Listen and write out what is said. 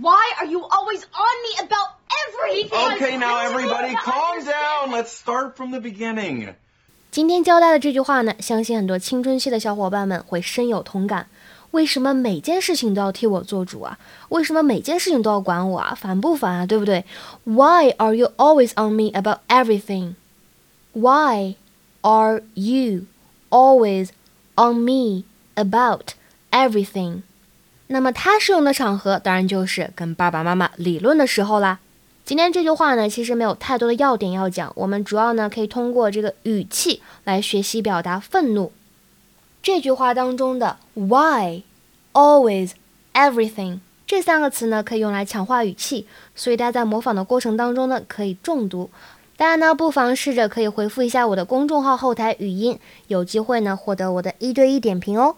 Why are you always on me about everything? Okay, now everybody calm down. Let's start from the beginning. 今天交代的这句话呢，相信很多青春期的小伙伴们会深有同感。为什么每件事情都要替我做主啊？为什么每件事情都要管我啊？烦不烦啊？对不对？Why are you always on me about everything? Why are you always on me about everything? 那么它适用的场合当然就是跟爸爸妈妈理论的时候啦。今天这句话呢，其实没有太多的要点要讲，我们主要呢可以通过这个语气来学习表达愤怒。这句话当中的 why、always、everything 这三个词呢，可以用来强化语气，所以大家在模仿的过程当中呢，可以重读。大家呢，不妨试着可以回复一下我的公众号后台语音，有机会呢获得我的一对一点评哦。